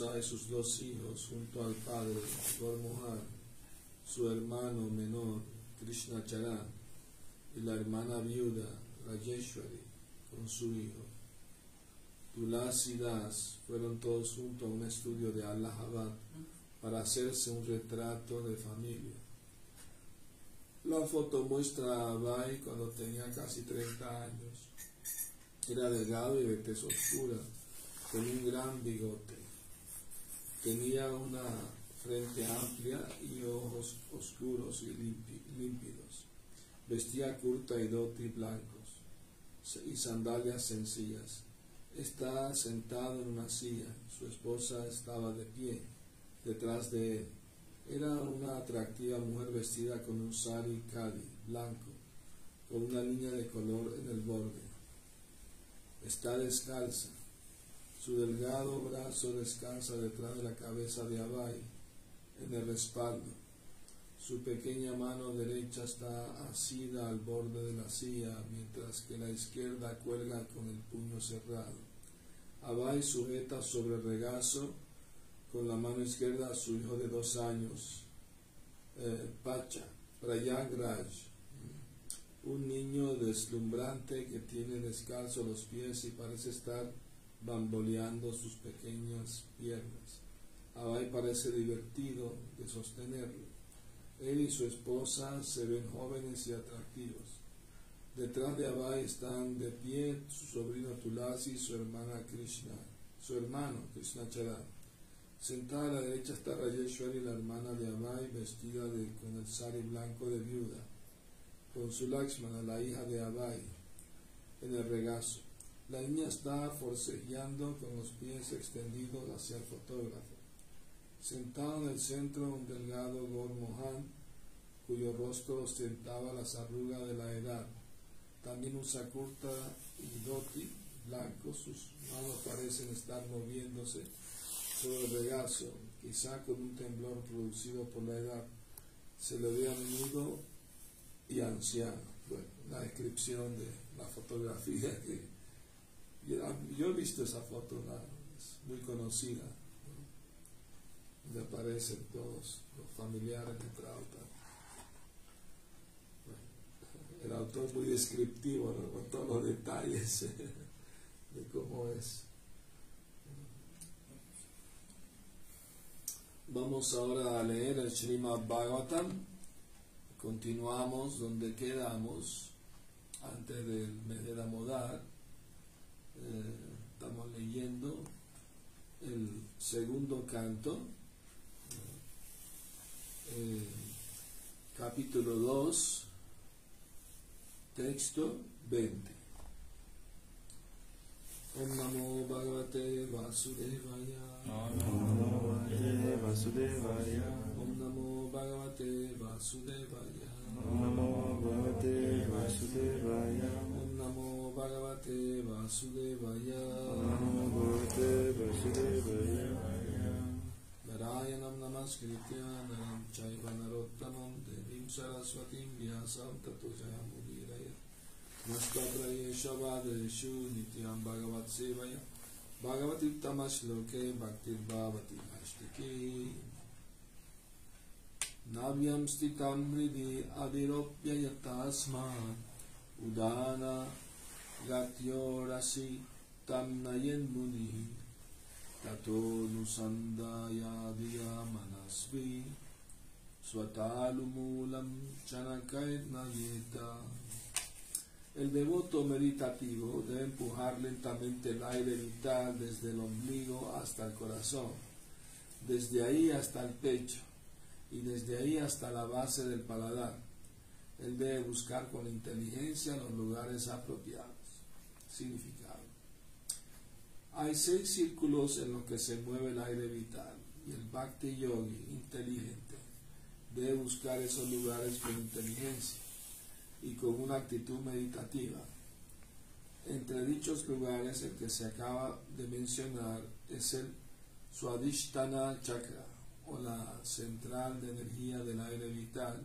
esposa y sus dos hijos junto al padre Gormohan, su hermano menor Krishna Charan y la hermana viuda Rajeshwari con su hijo. Tulasi Das fueron todos juntos a un estudio de Allahabad para hacerse un retrato de familia. La foto muestra a Abai cuando tenía casi 30 años. Era delgado y de tez oscura, con un gran bigote. Tenía una frente amplia y ojos oscuros y límpidos. Vestía curta y doti blancos y sandalias sencillas. Estaba sentado en una silla. Su esposa estaba de pie detrás de él. Era una atractiva mujer vestida con un sari kali blanco, con una línea de color en el borde. Está descalza. Su delgado brazo descansa detrás de la cabeza de Abai, en el respaldo. Su pequeña mano derecha está asida al borde de la silla, mientras que la izquierda cuelga con el puño cerrado. Abai sujeta sobre el regazo con la mano izquierda a su hijo de dos años, eh, Pacha, Prayag Raj, un niño deslumbrante que tiene descalzo los pies y parece estar bamboleando sus pequeñas piernas. Abai parece divertido de sostenerlo. Él y su esposa se ven jóvenes y atractivos. Detrás de Abai están de pie su sobrino Tulasi y su hermana Krishna, su hermano Krishna Charan. Sentada a la derecha está Rajeshwari, la hermana de Abai, vestida con el sari blanco de viuda, con su Lakshmana, la hija de Abai, en el regazo. La niña está forcejeando con los pies extendidos hacia el fotógrafo. Sentado en el centro un delgado Gormohan, cuyo rostro ostentaba las arrugas de la edad. También usa curta y doti blanco, sus manos parecen estar moviéndose sobre el regazo, quizá con un temblor producido por la edad, se le ve a menudo y anciano. Bueno, la descripción de la fotografía que yo, he visto esa foto, es muy conocida, donde aparecen todos los familiares de Trauta. el autor muy descriptivo con todos los detalles de cómo es. Vamos ahora a leer el Srimad Bhagavatam. Continuamos donde quedamos antes del mes de Damodar. Eh, estamos leyendo el segundo canto, eh, capítulo 2, texto 20. Om Namo Bhagavate Vasudevaya. Om Namo Bhagavate Vasudevaya. Om Namo Bhagavate Vasudevaya. Om Namo Bhagavate Vasudevaya. भगवते वासुदेवाय। नमो भगवते वासुदेवाय। नारायणं नमस्कृत्य नरं चैव नरोत्तमं देवीं सरस्वतीं व्यासं ततो जयमुदीरय नष्टप्रयेशवादेषु नित्यां भगवत्सेवय। भगवत्युत्तमश्लोके भक्तिर्भावति नास्तिकी। नव्यं स्थितं हृदि अविरोप्य यतास्मात् Udana Gatyorasi Tamnayen Tato Nusandaya Diya Manasvi Chanakait El devoto meditativo debe empujar lentamente el aire vital desde el ombligo hasta el corazón, desde ahí hasta el pecho y desde ahí hasta la base del paladar. Él debe buscar con inteligencia los lugares apropiados. Significado. Hay seis círculos en los que se mueve el aire vital y el Bhakti Yogi inteligente debe buscar esos lugares con inteligencia y con una actitud meditativa. Entre dichos lugares, el que se acaba de mencionar es el Swadhisthana Chakra, o la central de energía del aire vital,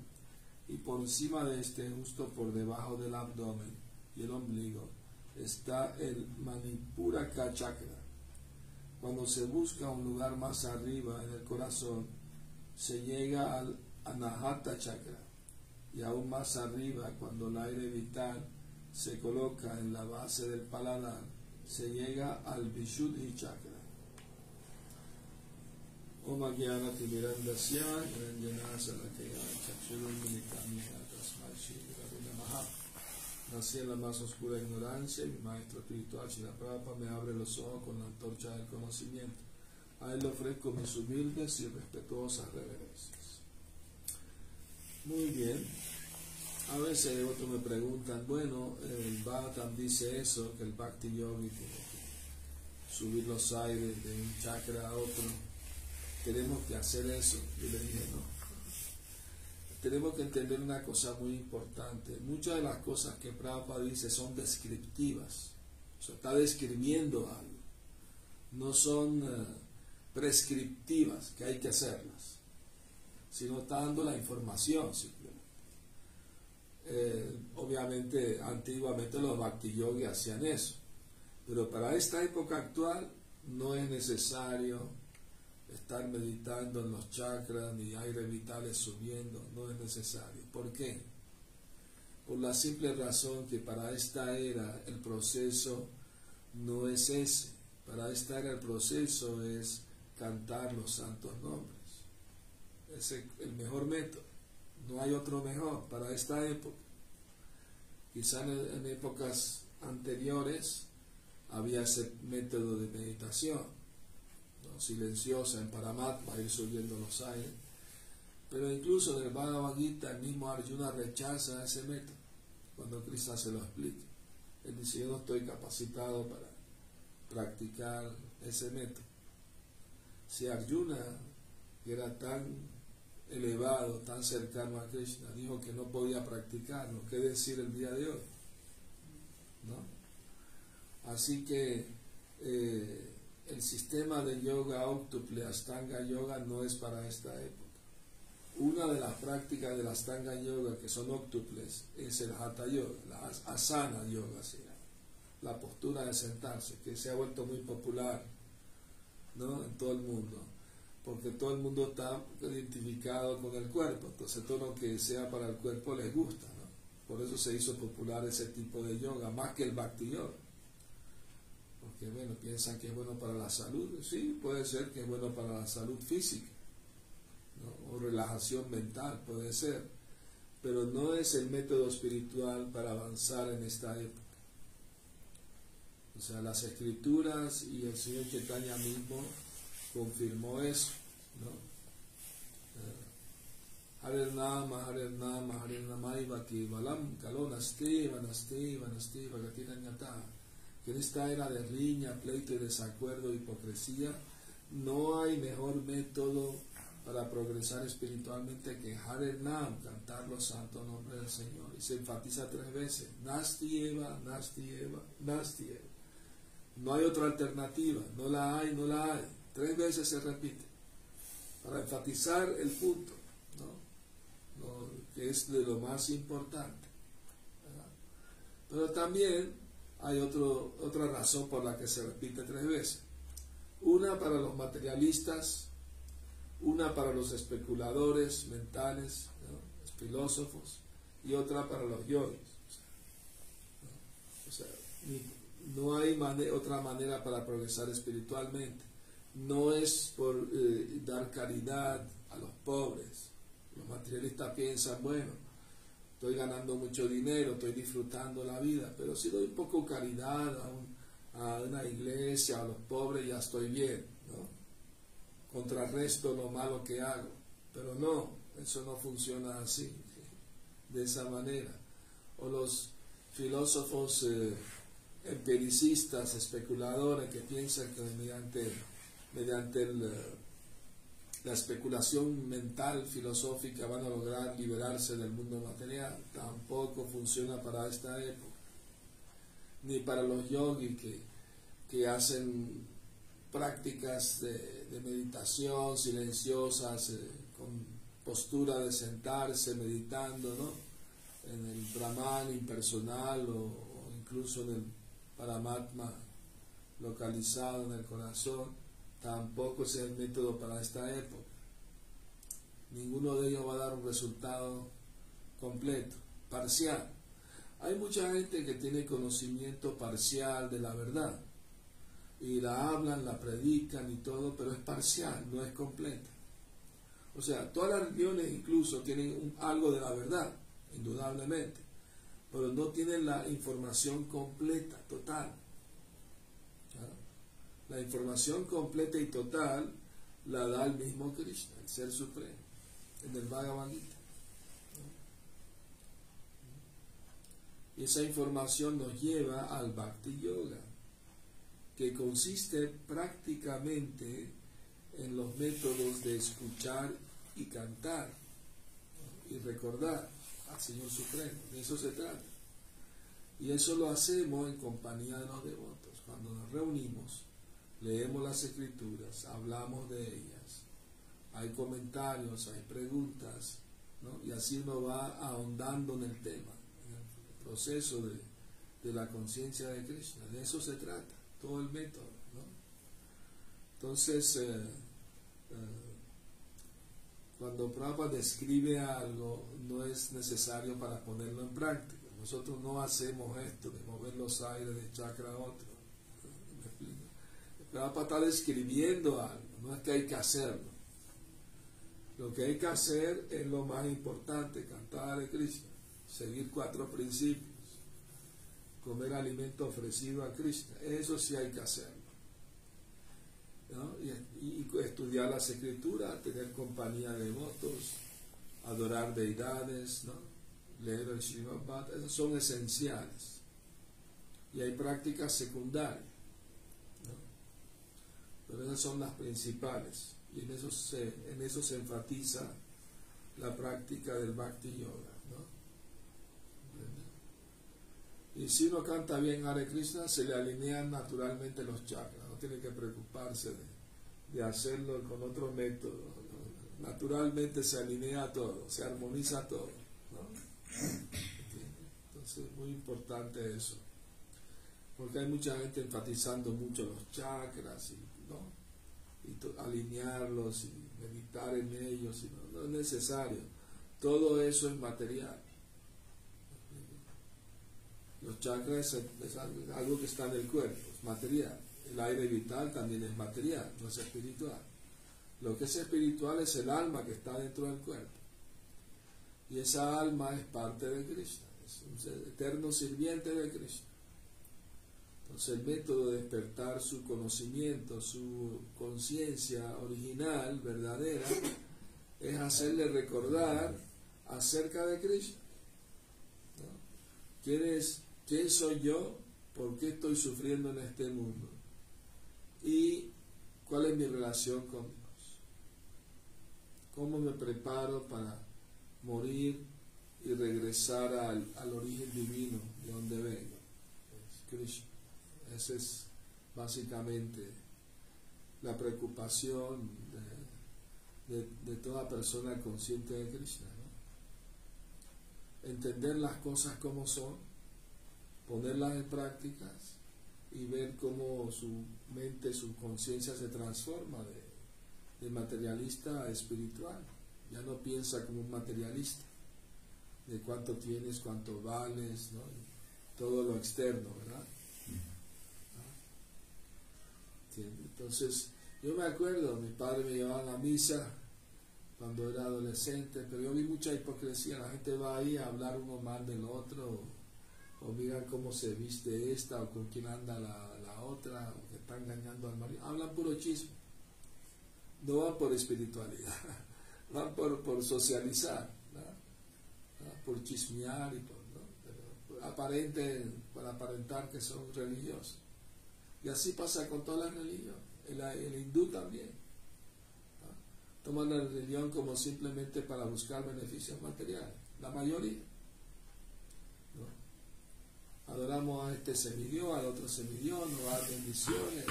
y por encima de este, justo por debajo del abdomen y el ombligo, está el Manipuraka Chakra. Cuando se busca un lugar más arriba en el corazón, se llega al Anahata Chakra y aún más arriba, cuando el aire vital se coloca en la base del paladar, se llega al Vishuddhi Chakra. Om Salakaya Nací en la más oscura ignorancia y mi maestro espiritual Prabhupada me abre los ojos con la antorcha del conocimiento. A él le ofrezco mis humildes y respetuosas reverencias. Muy bien. A veces otros me preguntan, bueno, el Bhattan dice eso, que el Bhakti Yogi tiene que subir los aires de un chakra a otro. Tenemos que hacer eso. Yo le dije, no. Tenemos que entender una cosa muy importante. Muchas de las cosas que Prabhupada dice son descriptivas. O sea, está describiendo algo. No son eh, prescriptivas, que hay que hacerlas. Sino está dando la información simplemente. Eh, obviamente, antiguamente los bhakti hacían eso. Pero para esta época actual no es necesario estar meditando en los chakras ni aire vitales subiendo, no es necesario. ¿Por qué? Por la simple razón que para esta era el proceso no es ese. Para esta era el proceso es cantar los santos nombres. Es el mejor método. No hay otro mejor para esta época. Quizá en épocas anteriores había ese método de meditación silenciosa en Paramat, va a ir subiendo los aires. Pero incluso en el Bhagavad Gita, el mismo Arjuna rechaza ese método cuando Krishna se lo explica. Él dice, yo no estoy capacitado para practicar ese método. Si Arjuna, que era tan elevado, tan cercano a Krishna, dijo que no podía practicarlo, ¿qué decir el día de hoy? ¿No? Así que eh, el sistema de yoga octuple Astanga Yoga no es para esta época. Una de las prácticas de la Astanga Yoga que son octuples es el Hatha Yoga, la Asana Yoga la postura de sentarse, que se ha vuelto muy popular ¿no? en todo el mundo, porque todo el mundo está identificado con el cuerpo, entonces todo lo que sea para el cuerpo les gusta, por eso se hizo popular ese tipo de yoga, más que el Bhakti Yoga porque bueno, piensan que es bueno para la salud. Sí, puede ser que es bueno para la salud física, o relajación mental, puede ser, pero no es el método espiritual para avanzar en esta época. O sea, las escrituras y el Señor Chaitanya mismo confirmó eso, ¿no? Eh, Hare Nama, Hare Nama, Hare Nama, Valam, Kalonasti, Vanasti, Vanasti, Vagatinanyata que en esta era de riña, pleito y desacuerdo, hipocresía, no hay mejor método para progresar espiritualmente que Hare Nam, cantar los santos nombres del Señor. Y se enfatiza tres veces, Nasti Eva, Nasti Eva, Nasti Eva. No hay otra alternativa, no la hay, no la hay. Tres veces se repite, para enfatizar el punto, ¿no? que es de lo más importante. Pero también hay otro, otra razón por la que se repite tres veces. Una para los materialistas, una para los especuladores mentales, los filósofos, y otra para los yogis. No hay otra manera para progresar espiritualmente. No es por eh, dar caridad a los pobres. Los materialistas piensan, bueno, estoy ganando mucho dinero, estoy disfrutando la vida, pero si doy poco caridad a, una iglesia, a los pobres, ya estoy bien, ¿no? Contrarresto lo malo que hago, pero no, eso no funciona así, de esa manera. O los filósofos eh, empiricistas, especuladores que piensan que mediante, mediante el la especulación mental, filosófica, van a lograr liberarse del mundo material. Tampoco funciona para esta época. Ni para los yogis que, que hacen prácticas de, meditación silenciosas, eh, con postura de sentarse meditando, ¿no? En el Brahman impersonal o, o incluso en el Paramatma localizado en el corazón, tampoco es el método para esta época. Ninguno de ellos va a dar un resultado completo, parcial. Hay mucha gente que tiene conocimiento parcial de la verdad y la hablan, la predican y todo, pero es parcial, no es completa. O sea, todas las religiones incluso tienen algo de la verdad, indudablemente, pero no tienen la información completa, total. La información completa y total la da el mismo Krishna, el Ser Supremo, en el Bhagavad Gita. Y esa información nos lleva al Bhakti Yoga, que consiste prácticamente en los métodos de escuchar y cantar y recordar al Señor Supremo. De eso se trata. Y eso lo hacemos en compañía de los devotos. Cuando nos reunimos, leemos las escrituras, hablamos de ellas, hay comentarios, hay preguntas, y así uno va ahondando en el tema, en el proceso de, de la conciencia de Krishna. De eso se trata, todo el método. Entonces, eh, eh, cuando Prabhupada describe algo, no es necesario para ponerlo en práctica. Nosotros no hacemos esto de mover los aires de chakra a otro. Prabhupada está describiendo algo, no es que hay que hacerlo. Lo que hay que hacer es lo más importante, cantar a Krishna, seguir cuatro principios, comer alimento ofrecido a Krishna, eso sí hay que hacerlo. Y, estudiar las escrituras, tener compañía de votos, adorar deidades, ¿no? leer el Srimad esas son esenciales. Y hay prácticas secundarias, pero esas son las principales. Y en eso se, en eso enfatiza la práctica del Bhakti Yoga. Y si uno canta bien Hare Krishna, se le alinean naturalmente los chakras tiene que preocuparse de, hacerlo con otro método. Naturalmente se alinea todo, se armoniza todo. Entonces es muy importante eso. Porque hay mucha gente enfatizando mucho los chakras y, y alinearlos y meditar en ellos. Y no, es necesario. Todo eso es material. Los chakras es algo que está en el cuerpo, es material. El aire vital también es material, no es espiritual. Lo que es espiritual es el alma que está dentro del cuerpo. Y esa alma es parte de Krishna, es un eterno sirviente de Krishna. Entonces el método de despertar su conocimiento, su conciencia original, verdadera, es hacerle recordar acerca de Krishna. ¿Quién, es, ¿Quién soy yo? ¿Por qué estoy sufriendo en este mundo? y cuál es mi relación con Dios. ¿Cómo me preparo para morir y regresar al, origen divino de donde vengo? Krishna. Esa es básicamente la preocupación de, toda persona consciente de Krishna. Entender las cosas como son, ponerlas en prácticas y ver cómo su mente, su conciencia se transforma de, materialista a espiritual. Ya no piensa como un materialista, de cuánto tienes, cuánto vales, todo lo externo, ¿verdad? Entonces, yo me acuerdo, mi padre me llevaba a la misa cuando era adolescente, pero yo vi mucha hipocresía, la gente va ahí a hablar uno mal del otro, o miran cómo se viste esta o con quién anda la, otra o que está engañando al marido. Hablan puro chisme. No van por espiritualidad, van por, por socializar, por chismear y por, aparente, para aparentar que son religiosos. Y así pasa con todas las religiones. El, hindú también. Toman la religión como simplemente para buscar beneficios materiales. La mayoría adoramos a este semidios, al otro semidios, nos va a dar bendiciones,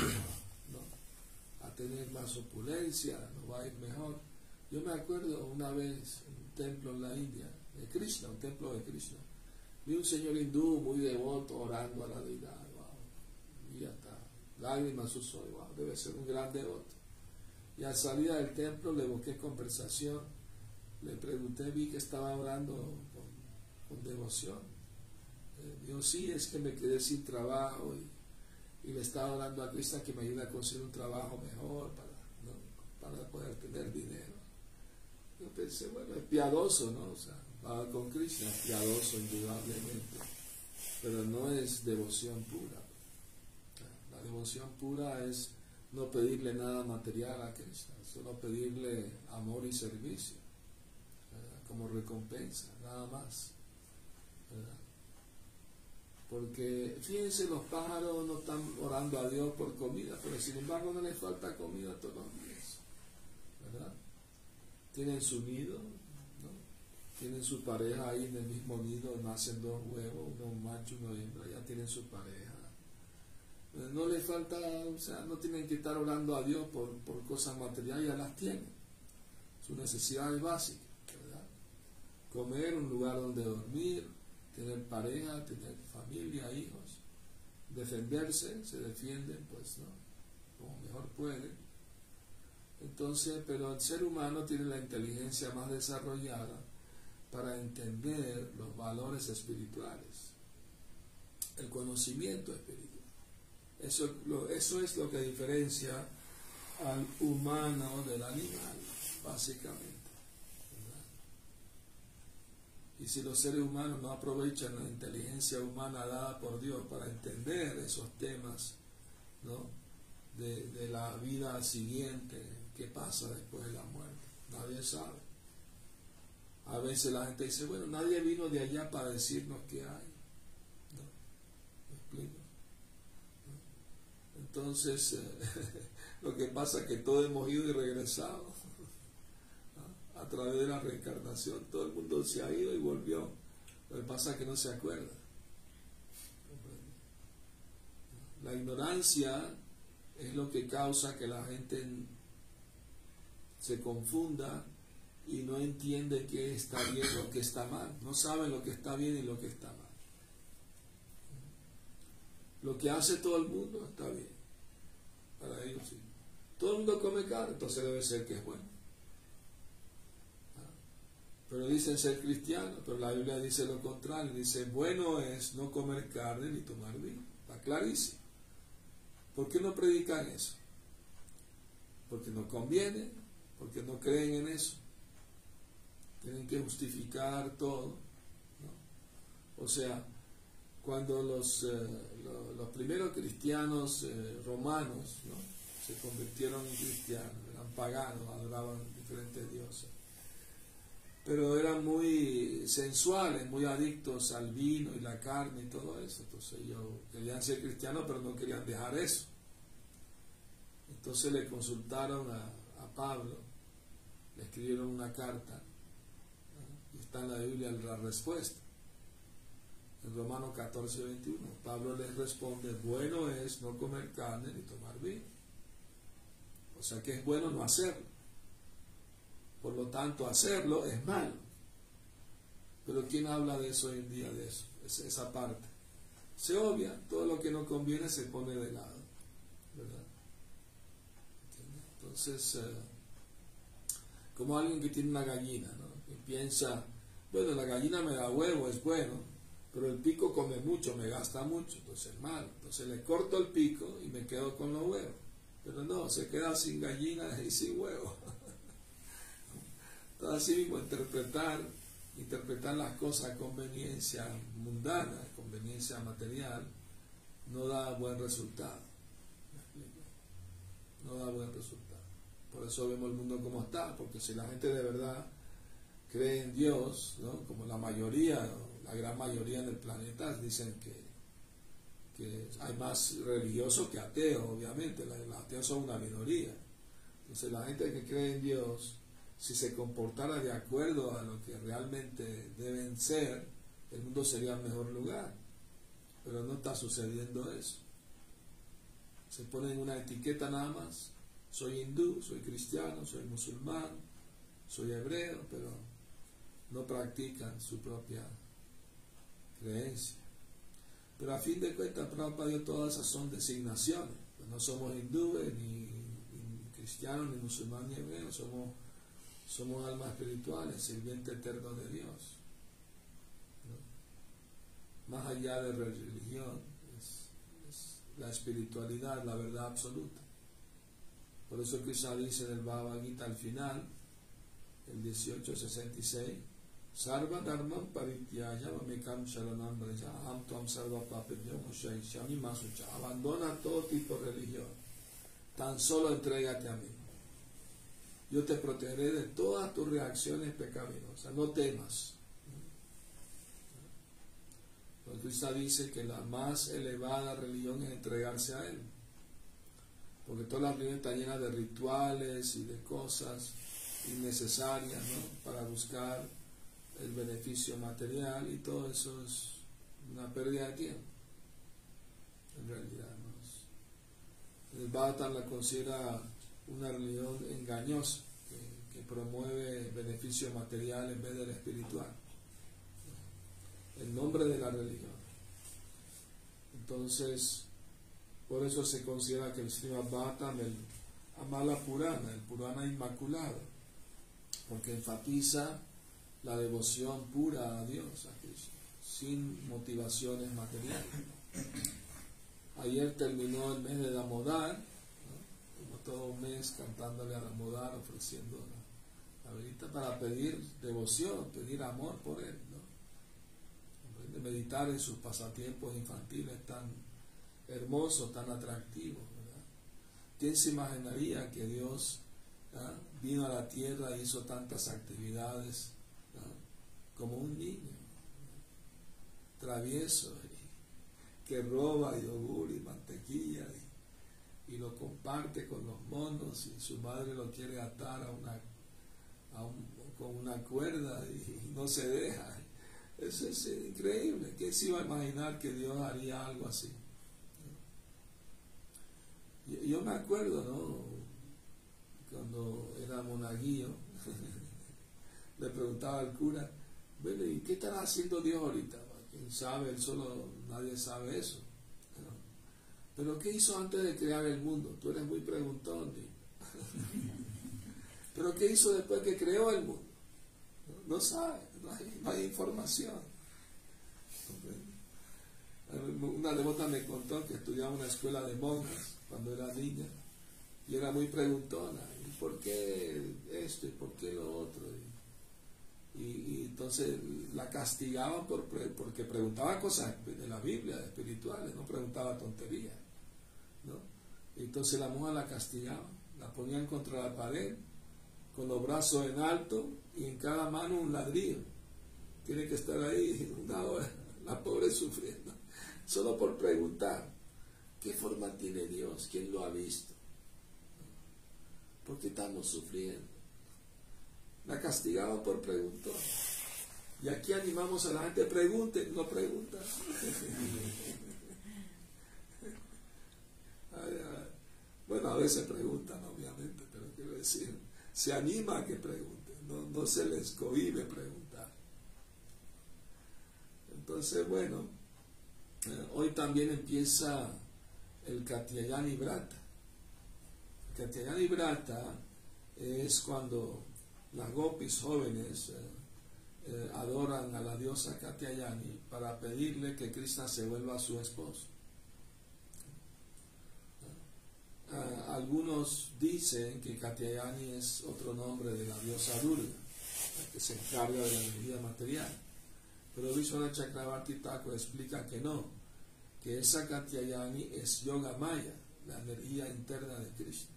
a tener más opulencia, nos va a ir mejor. Yo me acuerdo una vez un templo en la India, de Krishna, un templo de Krishna. Vi un señor hindú muy devoto orando a la deidad, wow. Lágrimas ojos, wow, debe ser un gran devoto. Y al salir del templo le busqué conversación, le pregunté, vi que estaba orando con, devoción. Eh, dijo, sí, es que me quedé sin trabajo y, y le estaba orando a Cristo que me ayude a conseguir un trabajo mejor para, poder tener dinero. Yo pensé, bueno, es piadoso, ¿no? O sea, va con Krishna, es piadoso indudablemente, pero no es devoción pura. Devoción pura es no pedirle nada material a Krishna, solo pedirle amor y servicio como recompensa, nada más. Porque fíjense, los pájaros no están orando a Dios por comida, pero sin embargo no les falta comida todos los días. ¿verdad? Tienen su nido, tienen su pareja ahí en el mismo nido, nacen dos huevos, uno macho uno hembra, ya tienen su pareja. Eh, no les falta, o sea, no tienen que estar orando a Dios por, por cosas materiales, ya las tienen. Sus necesidades básicas, ¿verdad? Comer, un lugar donde dormir, tener pareja, tener familia, hijos, defenderse, se defienden, pues, ¿no? Como mejor pueden. Entonces, pero el ser humano tiene la inteligencia más desarrollada para entender los valores espirituales, el conocimiento espiritual. Eso, eso es lo que diferencia al humano del animal, básicamente. Y si los seres humanos no aprovechan la inteligencia humana dada por Dios para entender esos temas ¿no? de, de la vida siguiente, qué pasa después de la muerte, nadie sabe. A veces la gente dice, bueno, nadie vino de allá para decirnos qué hay. ¿No? ¿Me explico? Entonces, eh, lo que pasa es que todos hemos ido y regresado a través de la reencarnación. Todo el mundo se ha ido y volvió. Lo que pasa es que no se acuerda. La ignorancia es lo que causa que la gente se confunda y no entiende qué está bien o qué está mal. No sabe lo que está bien y lo que está mal. Lo que hace todo el mundo está bien. Todo el mundo come carne, entonces debe ser que es bueno. Pero dicen ser cristianos, pero la Biblia dice lo contrario. Dice, bueno es no comer carne ni tomar vino. Está clarísimo. ¿Por qué no predican eso? Porque no conviene, porque no creen en eso tienen que justificar todo. O sea, cuando los, eh, los, primeros cristianos eh, romanos se convirtieron en cristianos, eran paganos, adoraban diferentes dioses, pero eran muy sensuales, muy adictos al vino y la carne y todo eso. Entonces ellos querían ser cristianos, pero no querían dejar eso. Entonces le consultaron a, a Pablo, le escribieron una carta está en la Biblia la respuesta. En Romanos 14, 21, Pablo les responde, bueno es no comer carne ni tomar vino. Sea que es bueno no hacerlo. Por lo tanto, hacerlo es malo. Pero ¿quién habla de eso hoy en día, de eso? Es esa parte. Se obvia, todo lo que no conviene se pone de lado. ¿verdad? Entonces, eh, como alguien que tiene una gallina, ¿no? Y piensa, bueno, la gallina me da huevo, es bueno, pero el pico come mucho, me gasta mucho, entonces es malo. Entonces le corto el pico y me quedo con los huevos. Pero no, se queda sin gallina y sin huevo. Entonces así mismo interpretar, interpretar las cosas a conveniencia mundana, conveniencia material, no da buen resultado. No da buen resultado. Por eso vemos el mundo como está, porque si la gente de verdad cree en Dios, ¿no? como la mayoría, la gran mayoría en el planeta dicen que, que hay más religiosos que ateos, obviamente, los ateos son una minoría. Entonces la gente que cree en Dios, si se comportara de acuerdo a lo que realmente deben ser, el mundo sería el mejor lugar. Pero no está sucediendo eso. Se ponen una etiqueta nada más. Soy hindú, soy cristiano, soy musulmán, soy hebreo, pero no practican su propia creencia. Pero a fin de cuentas, Prabhupada dio todas esas son designaciones. Pues no somos hindúes, ni, cristianos, ni musulmanes, ni hebreos, somos, somos almas espirituales, sirviente eterno de Dios. Más allá de la religión, es, la espiritualidad, la verdad absoluta. Por eso Krishna dice en el Bhagavad Gita al final, el 1866, Sarva Dharma Parityaya Mamekam Sharanam Aham Tuam Sarva Shami Masucha. Abandona todo tipo de religión. Tan solo entrégate a mí. Yo te protegeré de todas tus reacciones pecaminosas. No temas. Porque Cristo dice que la más elevada religión es entregarse a Él. Porque toda la religión está llena de rituales y de cosas innecesarias ¿no? para buscar el beneficio material y todo eso es una pérdida de tiempo. En realidad, ¿no? el Bhattan la considera una religión engañosa que, que, promueve beneficio material en vez del espiritual. El nombre de la religión. Entonces, por eso se considera que el Srimad Bhattan, el Amala Purana, el Purana Inmaculado, porque enfatiza la devoción pura a Dios, sin motivaciones materiales. Ayer terminó el mes de Damodar, como todo un mes cantándole a Damodar, ofreciendo la, la para pedir devoción, pedir amor por él. ¿no? De meditar en sus pasatiempos infantiles tan hermosos, tan atractivos. ¿Quién se imaginaría que Dios ¿ah? vino a la tierra y hizo tantas actividades como un niño travieso que roba yogur y mantequilla y, lo comparte con los monos y su madre lo quiere atar a una, con una cuerda y, no se deja. Eso es increíble. ¿Quién se iba a imaginar que Dios haría algo así? Yo, yo me acuerdo, ¿no? Cuando era monaguillo, le preguntaba al cura, bueno, ¿y qué estará haciendo Dios ahorita? ¿Quién sabe? Él solo, nadie sabe eso. Pero ¿qué hizo antes de crear el mundo? Tú eres muy preguntón. Pero ¿qué hizo después que creó el mundo? No, sabe, no hay, información. Una devota me contó que estudiaba en una escuela de monjas cuando era niña y era muy preguntona. ¿Y por qué esto y por qué lo otro? Y, entonces la castigaban por, porque preguntaba cosas de la Biblia, espirituales, no preguntaba tonterías. ¿no? entonces la mujer la castigaban, la ponían contra la pared, con los brazos en alto y en cada mano un ladrillo. Tiene que estar ahí una hora, la pobre sufriendo, solo por preguntar, ¿qué forma tiene Dios? ¿Quién lo ha visto? ¿Por qué estamos sufriendo? La castigaban por preguntar. Y aquí animamos a la gente, pregunten, no preguntan. bueno, a veces preguntan, obviamente, pero quiero decir, se anima a que pregunten, no, se les cohibe preguntar. Entonces, bueno, eh, hoy también empieza el Katyayani Brata. Katyayani Brata es cuando las gopis jóvenes eh, eh, adoran a la diosa Katyayani para pedirle que Krishna se vuelva su esposo. Ah, algunos dicen que Katyayani es otro nombre de la diosa Durga, que se encarga de la energía material. Pero Vishwanath Chakravarti Thakur explica que no, que esa Katyayani es Yoga Maya, la energía interna de Krishna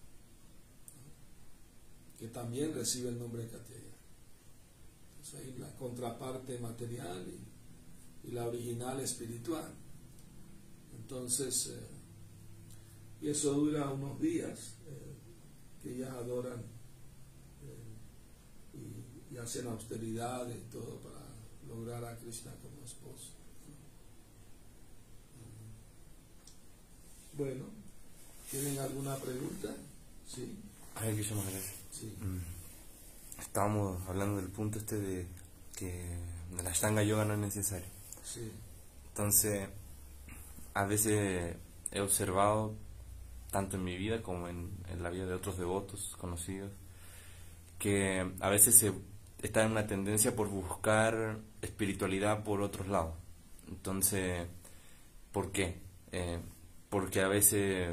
que también recibe el nombre de Katyayani. Entonces ahí la contraparte material y, la original espiritual. Entonces, eh, y eso dura unos días, eh, que ellas adoran eh, y, hacen austeridad y todo para lograr a Krishna como esposo. Bueno, ¿tienen alguna pregunta? Sí. Krishna Maharaj. Sí. Mm. estábamos hablando del punto este de que la Ashtanga Yoga no es necesario. Sí. Entonces, a veces he observado, tanto en mi vida como en, en la vida de otros devotos conocidos, que a veces se está en una tendencia por buscar espiritualidad por otros lados. Entonces, ¿por qué? Eh, porque a veces,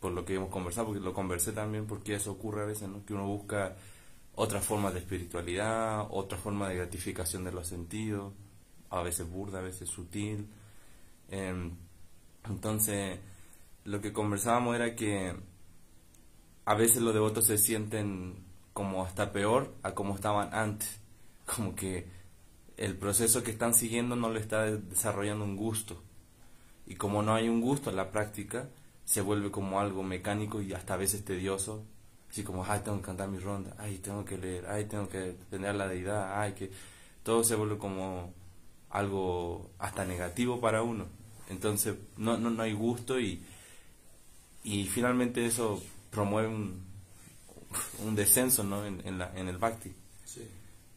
por lo que hemos conversado, porque lo conversé también, porque eso ocurre a veces, ¿no? Que uno busca otras formas de espiritualidad, otra forma de gratificación de los sentidos, a veces burda, a veces sutil. Em, entonces, lo que conversábamos era que a veces los devotos se sienten como hasta peor a como estaban antes, como que el proceso que están siguiendo no le está desarrollando un gusto. Y como no hay un gusto en la práctica, se vuelve como algo mecánico y hasta a veces tedioso. Así como, ay, tengo que cantar mi ronda, ay, tengo que leer, ay, tengo que tener la deidad, ay, que todo se vuelve como algo hasta negativo para uno. Entonces no, no, no hay gusto y, y finalmente eso promueve un, un descenso ¿no? en, en, la, en el bhakti. Sí.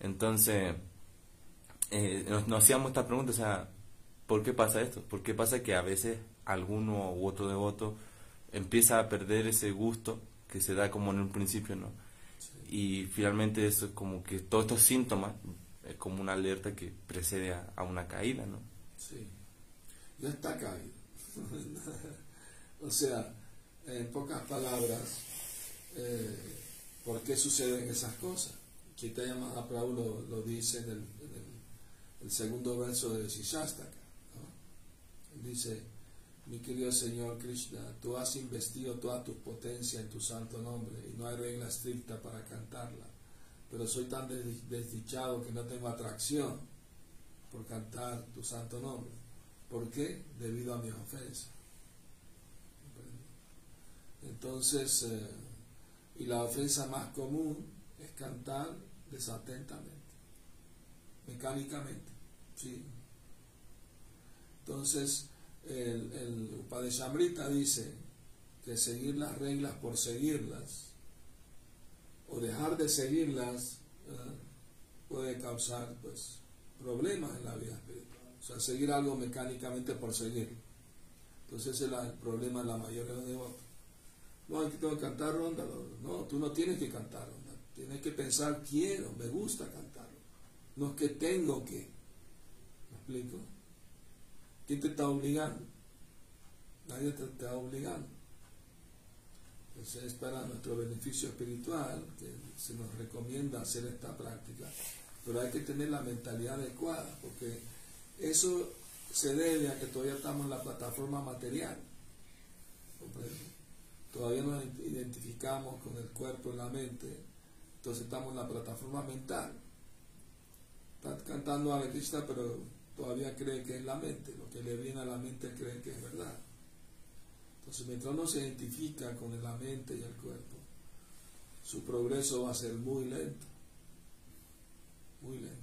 Entonces eh, nos, nos hacíamos esta pregunta, o sea, ¿por qué pasa esto? ¿Por qué pasa que a veces alguno u otro devoto empieza a perder ese gusto que se da como en un principio, ¿no? Y finalmente eso es como que todos estos síntomas es como una alerta que precede a, a una caída, ¿no? Sí. Ya está caído. o sea, en pocas palabras, eh, ¿por qué suceden esas cosas? Chaitanya Mahaprabhu lo, lo dice en el, en el, el segundo verso de Shishastaka. ¿no? Dice, mi querido Señor Krishna, tú has investido toda tu potencia en tu santo nombre y no hay regla estricta para cantarla, pero soy tan des- desdichado que no tengo atracción por cantar tu santo nombre. ¿Por qué? Debido a mis ofensas. Entonces, eh, y la ofensa más común es cantar desatentamente, mecánicamente. ¿sí? Entonces, el, el Upadeshamrita dice que seguir las reglas por seguirlas o dejar de seguirlas eh, puede causar pues problemas en la vida espiritual. O sea, seguir algo mecánicamente por seguir. Entonces ese es el problema de la mayoría de los devotos. No, aquí tengo que cantar ronda. No, tú no tienes que cantar ronda. Tienes que pensar, quiero, me gusta cantarlo. No es que tengo que. ¿Me explico? ¿Quién te está obligando? Nadie te está obligando. Entonces es para nuestro beneficio espiritual que se nos recomienda hacer esta práctica. Pero hay que tener la mentalidad adecuada, porque eso se debe a que todavía estamos en la plataforma material. Todavía nos identificamos con el cuerpo y la mente, entonces estamos en la plataforma mental. Está cantando a Krishna, pero todavía cree que es la mente, lo que le viene a la mente cree que es verdad. Entonces, mientras uno se identifica con la mente y el cuerpo, su progreso va a ser muy lento, muy lento.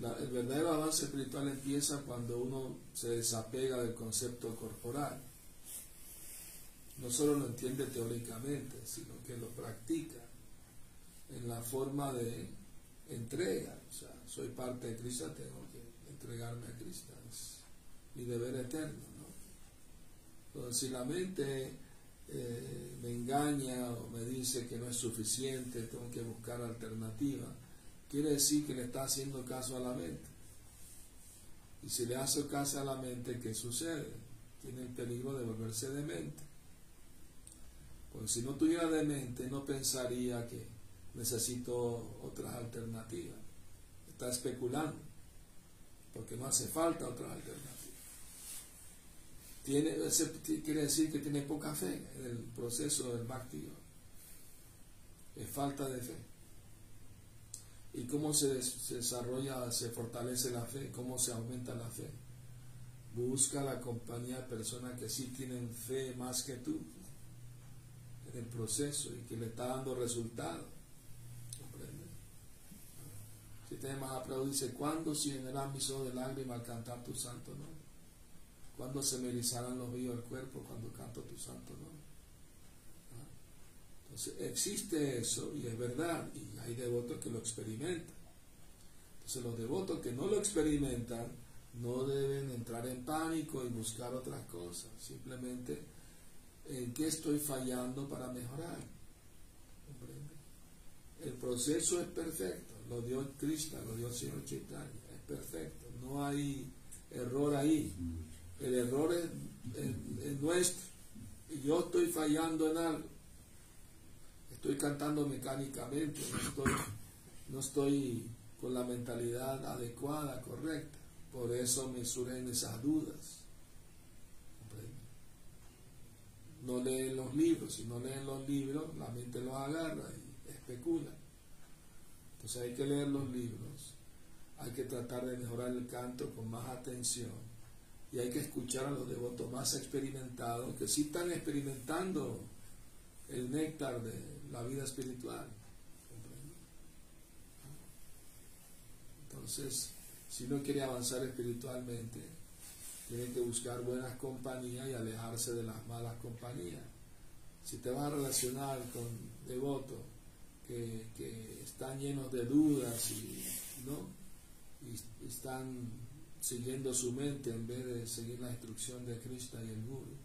La- el verdadero avance espiritual empieza cuando uno se desapega del concepto corporal. No solo lo entiende teóricamente, sino que lo practica en la forma de entrega. O sea, soy parte de Cristo, tengo que entregarme a Cristo. Es mi deber eterno. ¿no? Entonces, si la mente eh, me engaña o me dice que no es suficiente, tengo que buscar alternativas, quiere decir que le está haciendo caso a la mente. Y si le hace caso a la mente, ¿qué sucede? Tiene el peligro de volverse demente. Porque si no tuviera demente, no pensaría que necesito otras alternativas. Está especulando, porque no hace falta otras alternativas. Tiene, quiere decir que tiene poca fe en el proceso del bhakti. Es falta de fe. ¿Y cómo se, se desarrolla, se fortalece la fe? ¿Cómo se aumenta la fe? Busca la compañía de personas que sí tienen fe más que tú en el proceso y que le está dando resultados. Si te Mahaprabhu dice, ¿cuándo llenarán mis ojos de lágrimas al cantar tu santo nombre? ¿Cuándo se me erizarán los vellos del cuerpo cuando canto tu santo nombre? ¿Ah? Entonces, existe eso y es verdad, y hay devotos que lo experimentan. Entonces, los devotos que no lo experimentan no deben entrar en pánico y buscar otras cosas, simplemente en qué estoy fallando para mejorar. El proceso es perfecto, lo dio Krishna, lo dio el Señor Chaitanya, es perfecto, no hay error ahí. El error es, nuestro. Y yo estoy fallando en algo. Estoy cantando mecánicamente, no estoy, no estoy con la mentalidad adecuada, correcta. Por eso me surgen esas dudas. No leen los libros, si no leen los libros, la mente los agarra Entonces hay que leer los libros, hay que tratar de mejorar el canto con más atención y hay que escuchar a los devotos más experimentados que sí están experimentando el néctar de la vida espiritual. Entonces, si uno quiere avanzar espiritualmente, tiene que buscar buenas compañías y alejarse de las malas compañías. Si te vas a relacionar con devotos que, están llenos de dudas y, ¿no? y están siguiendo su mente en vez de seguir la instrucción de Krishna y el Guru,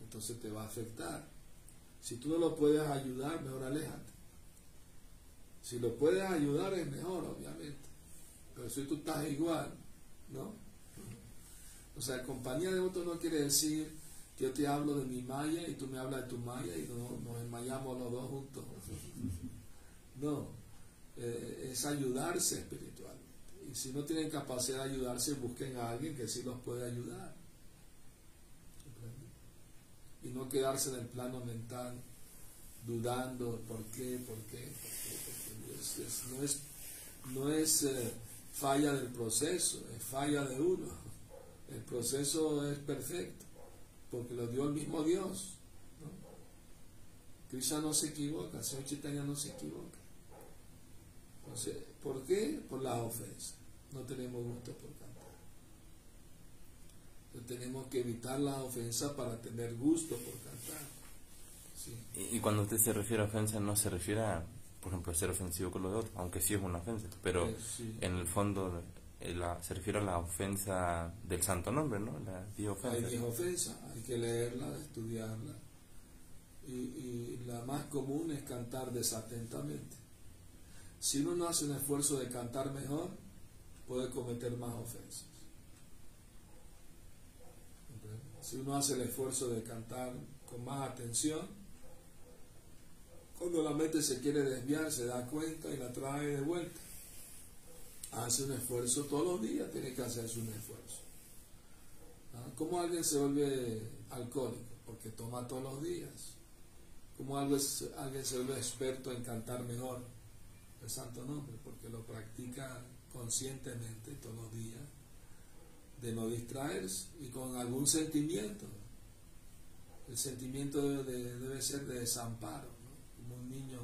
entonces te va a afectar. Si tú no lo puedes ayudar, mejor aléjate. Si lo puedes ayudar es mejor, obviamente. Pero si tú estás igual, ¿no? O sea, compañía de votos no quiere decir que yo te hablo de mi maya y tú me hablas de tu maya y nos enmayamos los dos juntos. No, eh, es ayudarse espiritualmente. Y si no tienen capacidad de ayudarse, busquen a alguien que sí los puede ayudar. Y no quedarse en el plano mental dudando por qué, por qué, por qué, no es, no es eh, falla del proceso, es falla de uno. El proceso es perfecto, porque lo dio el mismo Dios. ¿no? No se equivoca, Señor Chaitanya no se equivoca. Entonces, ¿por qué? Por la ofensa. No tenemos gusto por cantar. tenemos que evitar la ofensa para tener gusto por cantar. Y, cuando usted se refiere a ofensa, no se refiere a por ejemplo, ser ofensivo con los otros, aunque sí es una ofensa, pero eh, en el fondo eh, se refiere a la ofensa del santo nombre, ¿no? La ofensa. Hay ofensa, hay que leerla, estudiarla. Y, la más común es cantar desatentamente. Si uno no hace un esfuerzo de cantar mejor, puede cometer más ofensas. Si uno hace el esfuerzo de cantar con más atención, cuando la mente se quiere desviar, se da cuenta y la trae de vuelta. Hace un esfuerzo todos los días, tiene que hacerse un esfuerzo. ¿Ah? ¿Cómo alguien se vuelve alcohólico? Porque toma todos los días. ¿Cómo alguien se vuelve experto en cantar mejor el santo nombre? Porque lo practica conscientemente todos los días, de no distraerse y con algún sentimiento. El sentimiento debe ser de desamparo un niño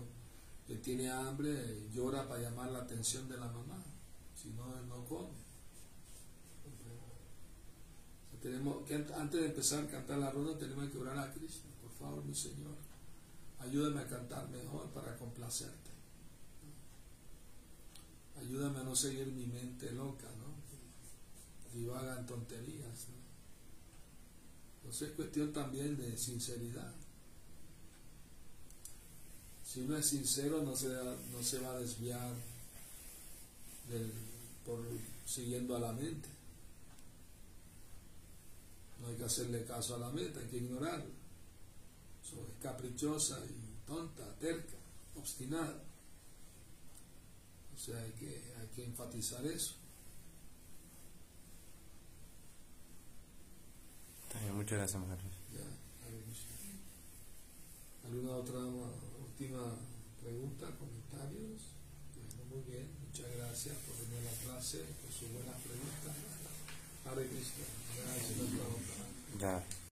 que tiene hambre llora para llamar la atención de la mamá, si no, no come. tenemos antes de empezar a cantar la ronda tenemos que orar a Cristo, por favor mi Señor, ayúdame a cantar mejor para complacerte. Ayúdame a no seguir mi mente loca, ¿no? Divaga en tonterías, ¿no? Entonces es cuestión también de sinceridad. Si uno es sincero, no se, va a desviar por siguiendo a la mente. No hay que hacerle caso a la mente, hay que ignorarla. es caprichosa y tonta, terca, obstinada. O sea, hay que, hay que enfatizar eso. muchas gracias, ¿Alguna otra? última pregunta, comentarios. muy bien, muchas gracias por venir a la clase, por sus buenas preguntas. Hare Krishna. Gracias. Ya.